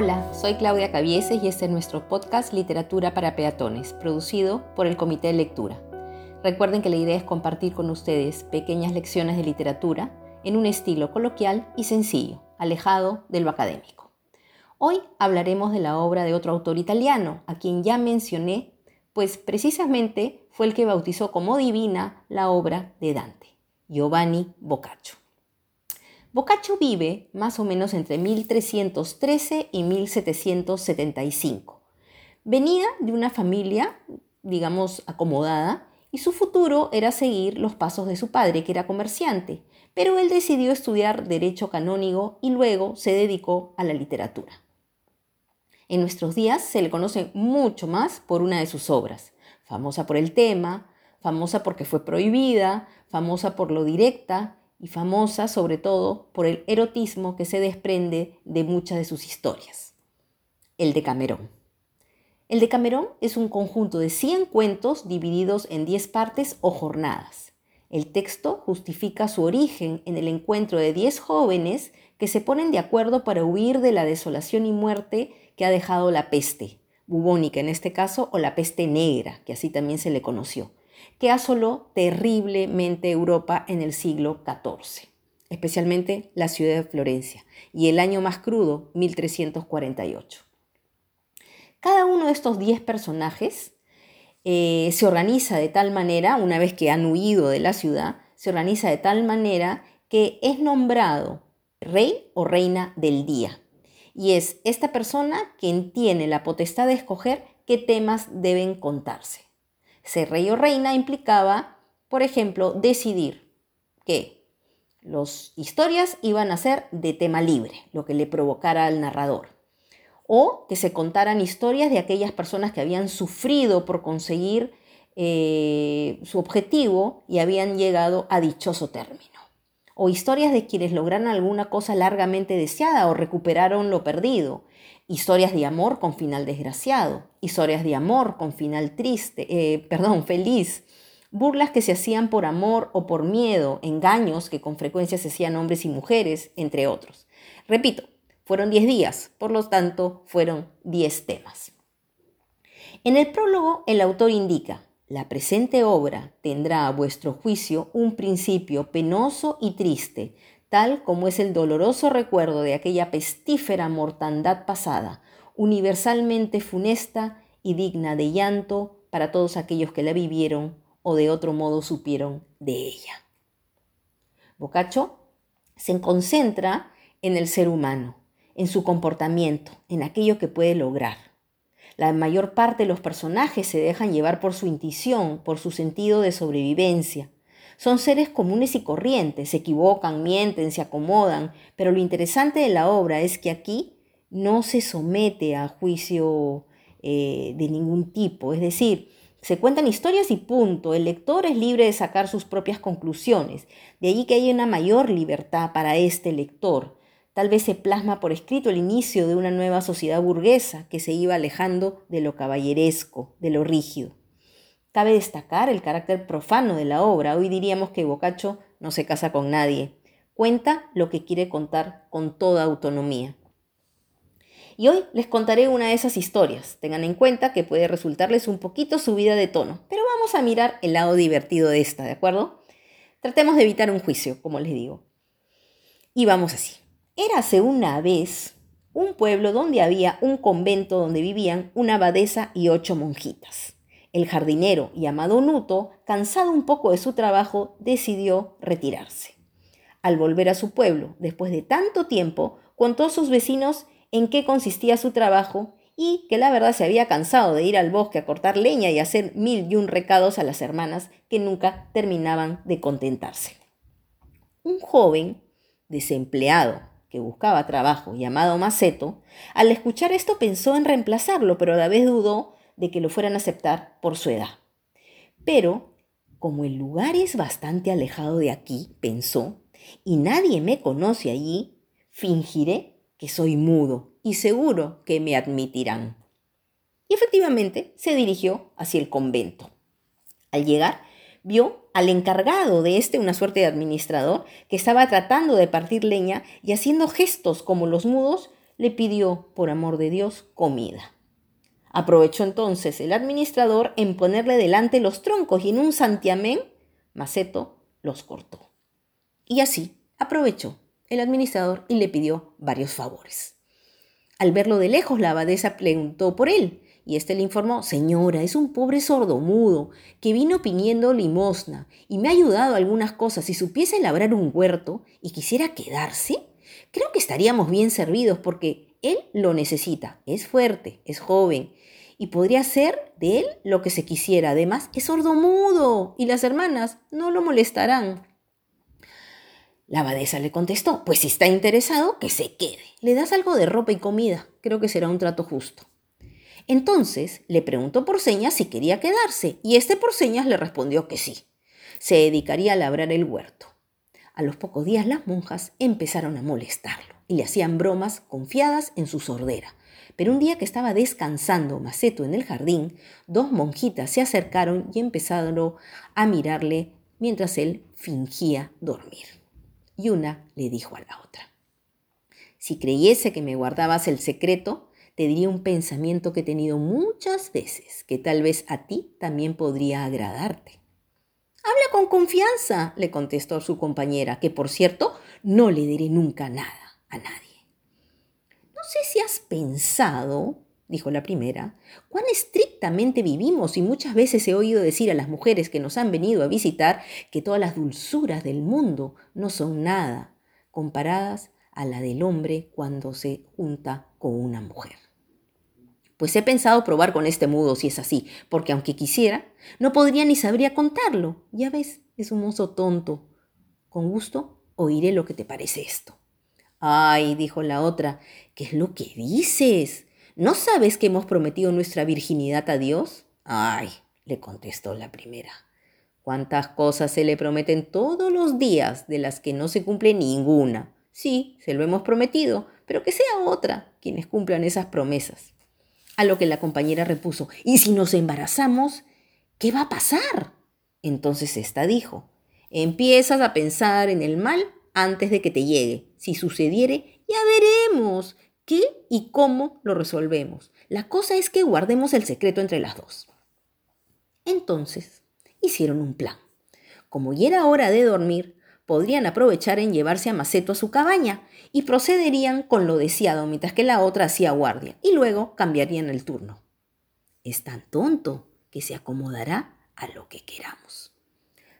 Hola, soy Claudia Cavieses y este es nuestro podcast Literatura para Peatones, producido por el Comité de Lectura. Recuerden que la idea es compartir con ustedes pequeñas lecciones de literatura en un estilo coloquial y sencillo, alejado de lo académico. Hoy hablaremos de la obra de otro autor italiano, a quien ya mencioné, pues precisamente fue el que bautizó como divina la obra de Dante, Giovanni Boccaccio. Boccaccio vive más o menos entre 1313 y 1775. Venía de una familia, digamos, acomodada, y su futuro era seguir los pasos de su padre, que era comerciante, pero él decidió estudiar derecho canónigo y luego se dedicó a la literatura. En nuestros días se le conoce mucho más por una de sus obras, famosa por el tema, famosa porque fue prohibida, famosa por lo directa y famosa sobre todo por el erotismo que se desprende de muchas de sus historias. El de Camerón. El de Camerón es un conjunto de 100 cuentos divididos en 10 partes o jornadas. El texto justifica su origen en el encuentro de 10 jóvenes que se ponen de acuerdo para huir de la desolación y muerte que ha dejado la peste, bubónica en este caso, o la peste negra, que así también se le conoció que asoló terriblemente Europa en el siglo XIV, especialmente la ciudad de Florencia, y el año más crudo, 1348. Cada uno de estos 10 personajes eh, se organiza de tal manera, una vez que han huido de la ciudad, se organiza de tal manera que es nombrado rey o reina del día. Y es esta persona quien tiene la potestad de escoger qué temas deben contarse. Ser rey o reina implicaba, por ejemplo, decidir que las historias iban a ser de tema libre, lo que le provocara al narrador, o que se contaran historias de aquellas personas que habían sufrido por conseguir eh, su objetivo y habían llegado a dichoso término, o historias de quienes lograron alguna cosa largamente deseada o recuperaron lo perdido, historias de amor con final desgraciado, historias de amor con final triste, eh, perdón, feliz, burlas que se hacían por amor o por miedo, engaños que con frecuencia se hacían hombres y mujeres, entre otros. Repito, fueron 10 días, por lo tanto fueron 10 temas. En el prólogo el autor indica, la presente obra tendrá a vuestro juicio un principio penoso y triste, tal como es el doloroso recuerdo de aquella pestífera mortandad pasada, universalmente funesta y digna de llanto para todos aquellos que la vivieron o de otro modo supieron de ella. Boccaccio se concentra en el ser humano, en su comportamiento, en aquello que puede lograr. La mayor parte de los personajes se dejan llevar por su intuición, por su sentido de sobrevivencia, son seres comunes y corrientes, se equivocan, mienten, se acomodan, pero lo interesante de la obra es que aquí no se somete a juicio eh, de ningún tipo, es decir, se cuentan historias y punto, el lector es libre de sacar sus propias conclusiones, de allí que hay una mayor libertad para este lector. Tal vez se plasma por escrito el inicio de una nueva sociedad burguesa que se iba alejando de lo caballeresco, de lo rígido. Cabe destacar el carácter profano de la obra. Hoy diríamos que Boccaccio no se casa con nadie. Cuenta lo que quiere contar con toda autonomía. Y hoy les contaré una de esas historias. Tengan en cuenta que puede resultarles un poquito subida de tono, pero vamos a mirar el lado divertido de esta, ¿de acuerdo? Tratemos de evitar un juicio, como les digo. Y vamos así. Érase una vez un pueblo donde había un convento donde vivían una abadesa y ocho monjitas. El jardinero, llamado Nuto, cansado un poco de su trabajo, decidió retirarse. Al volver a su pueblo, después de tanto tiempo, contó a sus vecinos en qué consistía su trabajo y que la verdad se había cansado de ir al bosque a cortar leña y hacer mil y un recados a las hermanas que nunca terminaban de contentarse. Un joven desempleado que buscaba trabajo llamado Maceto, al escuchar esto pensó en reemplazarlo, pero a la vez dudó de que lo fueran a aceptar por su edad. Pero, como el lugar es bastante alejado de aquí, pensó, y nadie me conoce allí, fingiré que soy mudo y seguro que me admitirán. Y efectivamente se dirigió hacia el convento. Al llegar, vio al encargado de este, una suerte de administrador, que estaba tratando de partir leña y haciendo gestos como los mudos le pidió, por amor de Dios, comida. Aprovechó entonces el administrador en ponerle delante los troncos y en un santiamén, Maceto los cortó. Y así aprovechó el administrador y le pidió varios favores. Al verlo de lejos, la abadesa preguntó por él, y éste le informó, Señora, es un pobre sordomudo que vino pidiendo limosna y me ha ayudado algunas cosas. Si supiese labrar un huerto y quisiera quedarse, creo que estaríamos bien servidos porque él lo necesita. Es fuerte, es joven y podría ser de él lo que se quisiera. Además, es sordomudo y las hermanas no lo molestarán. La abadesa le contestó, pues si está interesado, que se quede. Le das algo de ropa y comida. Creo que será un trato justo. Entonces le preguntó por señas si quería quedarse, y este por señas le respondió que sí. Se dedicaría a labrar el huerto. A los pocos días las monjas empezaron a molestarlo y le hacían bromas confiadas en su sordera. Pero un día que estaba descansando Maceto en el jardín, dos monjitas se acercaron y empezaron a mirarle mientras él fingía dormir y una le dijo a la otra, si creyese que me guardabas el secreto, te diría un pensamiento que he tenido muchas veces, que tal vez a ti también podría agradarte. Habla con confianza, le contestó su compañera, que por cierto no le diré nunca nada a nadie. No sé si has pensado, dijo la primera, cuán estrictamente vivimos y muchas veces he oído decir a las mujeres que nos han venido a visitar que todas las dulzuras del mundo no son nada comparadas a la del hombre cuando se junta con una mujer. Pues he pensado probar con este mudo si es así, porque aunque quisiera, no podría ni sabría contarlo. Ya ves, es un mozo tonto. Con gusto oiré lo que te parece esto. Ay, dijo la otra, ¿qué es lo que dices? ¿No sabes que hemos prometido nuestra virginidad a Dios? Ay, le contestó la primera. ¿Cuántas cosas se le prometen todos los días de las que no se cumple ninguna? Sí, se lo hemos prometido, pero que sea otra quienes cumplan esas promesas. A lo que la compañera repuso, ¿y si nos embarazamos? ¿Qué va a pasar? Entonces ésta dijo, empiezas a pensar en el mal antes de que te llegue. Si sucediere, ya veremos qué y cómo lo resolvemos. La cosa es que guardemos el secreto entre las dos. Entonces, hicieron un plan. Como ya era hora de dormir, podrían aprovechar en llevarse a Maceto a su cabaña y procederían con lo deseado mientras que la otra hacía guardia y luego cambiarían el turno. Es tan tonto que se acomodará a lo que queramos.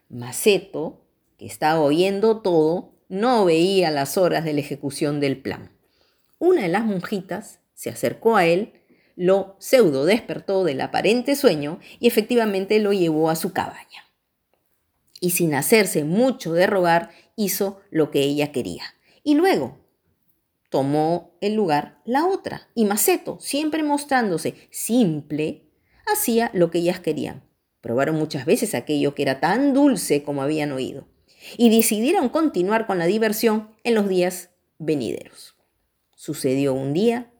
Maceto, que estaba oyendo todo, no veía las horas de la ejecución del plan. Una de las monjitas se acercó a él, lo pseudo despertó del aparente sueño y efectivamente lo llevó a su cabaña. Y sin hacerse mucho de rogar, hizo lo que ella quería. Y luego tomó el lugar la otra. Y Maceto, siempre mostrándose simple, hacía lo que ellas querían. Probaron muchas veces aquello que era tan dulce como habían oído. Y decidieron continuar con la diversión en los días venideros. Sucedió un día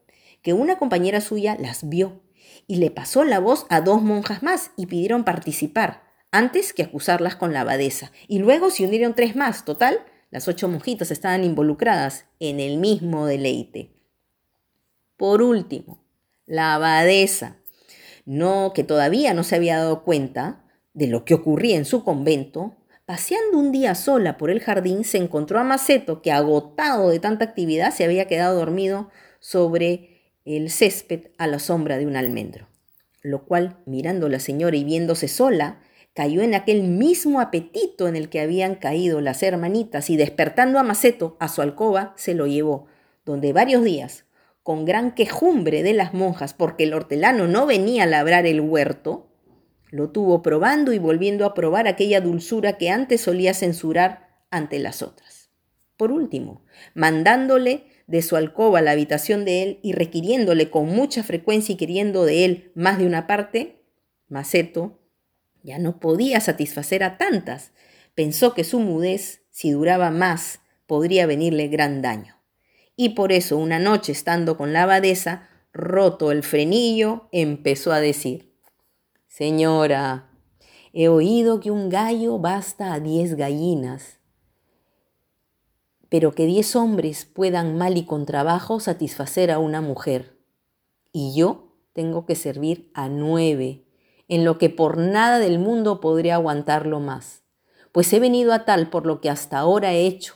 que una compañera suya las vio y le pasó la voz a dos monjas más y pidieron participar, antes que acusarlas con la abadesa. Y luego se unieron tres más. Total, las ocho monjitas estaban involucradas en el mismo deleite. Por último, la abadesa, no que todavía no se había dado cuenta de lo que ocurría en su convento, Paseando un día sola por el jardín, se encontró a Maceto, que agotado de tanta actividad se había quedado dormido sobre el césped a la sombra de un almendro. Lo cual, mirando la señora y viéndose sola, cayó en aquel mismo apetito en el que habían caído las hermanitas y despertando a Maceto a su alcoba, se lo llevó, donde varios días, con gran quejumbre de las monjas porque el hortelano no venía a labrar el huerto, lo tuvo probando y volviendo a probar aquella dulzura que antes solía censurar ante las otras. Por último, mandándole de su alcoba a la habitación de él y requiriéndole con mucha frecuencia y queriendo de él más de una parte, Maceto ya no podía satisfacer a tantas. Pensó que su mudez, si duraba más, podría venirle gran daño. Y por eso, una noche estando con la abadesa, roto el frenillo, empezó a decir, Señora, he oído que un gallo basta a diez gallinas. pero que diez hombres puedan mal y con trabajo satisfacer a una mujer. Y yo tengo que servir a nueve, en lo que por nada del mundo podría aguantarlo más, pues he venido a tal por lo que hasta ahora he hecho,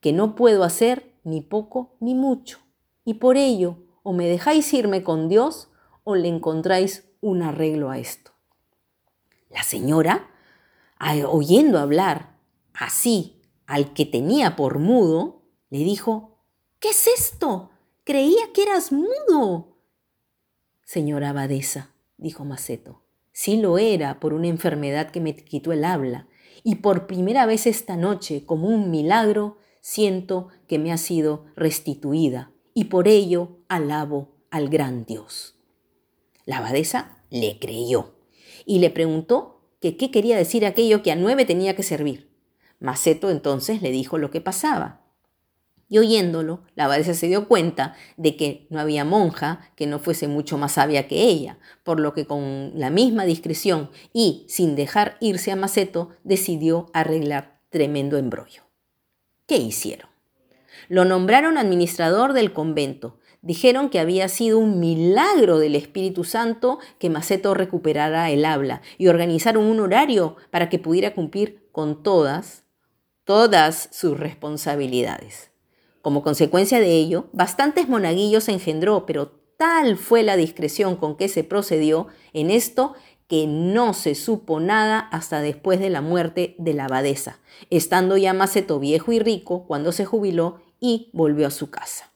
que no puedo hacer ni poco ni mucho, y por ello o me dejáis irme con Dios o le encontráis un arreglo a esto. La señora, oyendo hablar así al que tenía por mudo, le dijo, ¿qué es esto? Creía que eras mudo. Señora abadesa, dijo Maceto, sí lo era por una enfermedad que me quitó el habla, y por primera vez esta noche, como un milagro, siento que me ha sido restituida, y por ello alabo al gran Dios. La abadesa le creyó y le preguntó que qué quería decir aquello que a nueve tenía que servir. Maceto entonces le dijo lo que pasaba. Y oyéndolo, la abadesa se dio cuenta de que no había monja que no fuese mucho más sabia que ella, por lo que con la misma discreción y sin dejar irse a Maceto, decidió arreglar tremendo embrollo. ¿Qué hicieron? Lo nombraron administrador del convento. Dijeron que había sido un milagro del Espíritu Santo que Maceto recuperara el habla y organizaron un horario para que pudiera cumplir con todas todas sus responsabilidades. Como consecuencia de ello, bastantes monaguillos engendró, pero tal fue la discreción con que se procedió en esto que no se supo nada hasta después de la muerte de la abadesa, estando ya Maceto viejo y rico cuando se jubiló y volvió a su casa.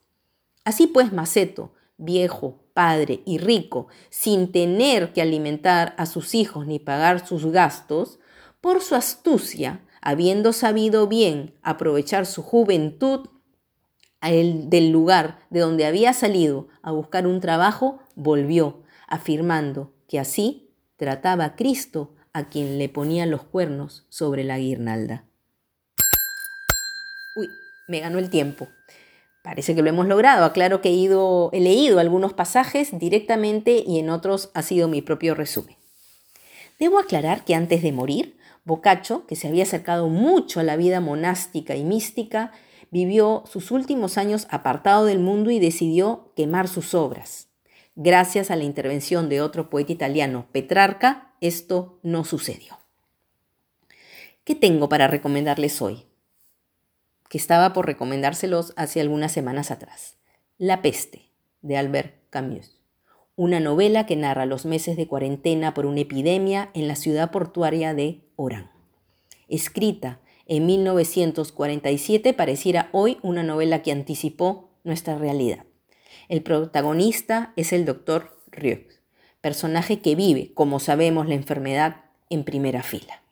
Así pues, Maceto, viejo, padre y rico, sin tener que alimentar a sus hijos ni pagar sus gastos, por su astucia habiendo sabido bien aprovechar su juventud del lugar de donde había salido a buscar un trabajo, volvió, afirmando que así trataba Cristo a quien le ponía los cuernos sobre la guirnalda. Uy, me ganó el tiempo. Parece que lo hemos logrado. Aclaro que he, he leído algunos pasajes directamente y en otros ha sido mi propio resumen. Debo aclarar que antes de morir, Boccaccio, que se había acercado mucho a la vida monástica y mística, vivió sus últimos años apartado del mundo y decidió quemar sus obras. Gracias a la intervención de otro poeta italiano, Petrarca, esto no sucedió. ¿Qué tengo para recomendarles hoy? Que estaba por recomendárselos hace algunas semanas atrás. La peste, de Albert Camus una novela que narra los meses de cuarentena por una epidemia en la ciudad portuaria de Orán. Escrita en 1947, pareciera hoy una novela que anticipó nuestra realidad. El protagonista es el doctor Rieux, personaje que vive, como sabemos, la enfermedad en primera fila.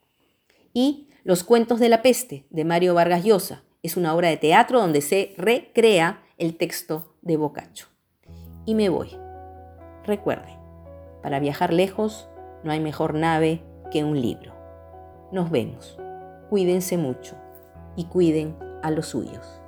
Y Los cuentos de la peste, de Mario Vargas Llosa, es una obra de teatro donde se recrea el texto de Boccaccio. Y me voy. Recuerde, para viajar lejos no hay mejor nave que un libro. Nos vemos. Cuídense mucho y cuiden a los suyos.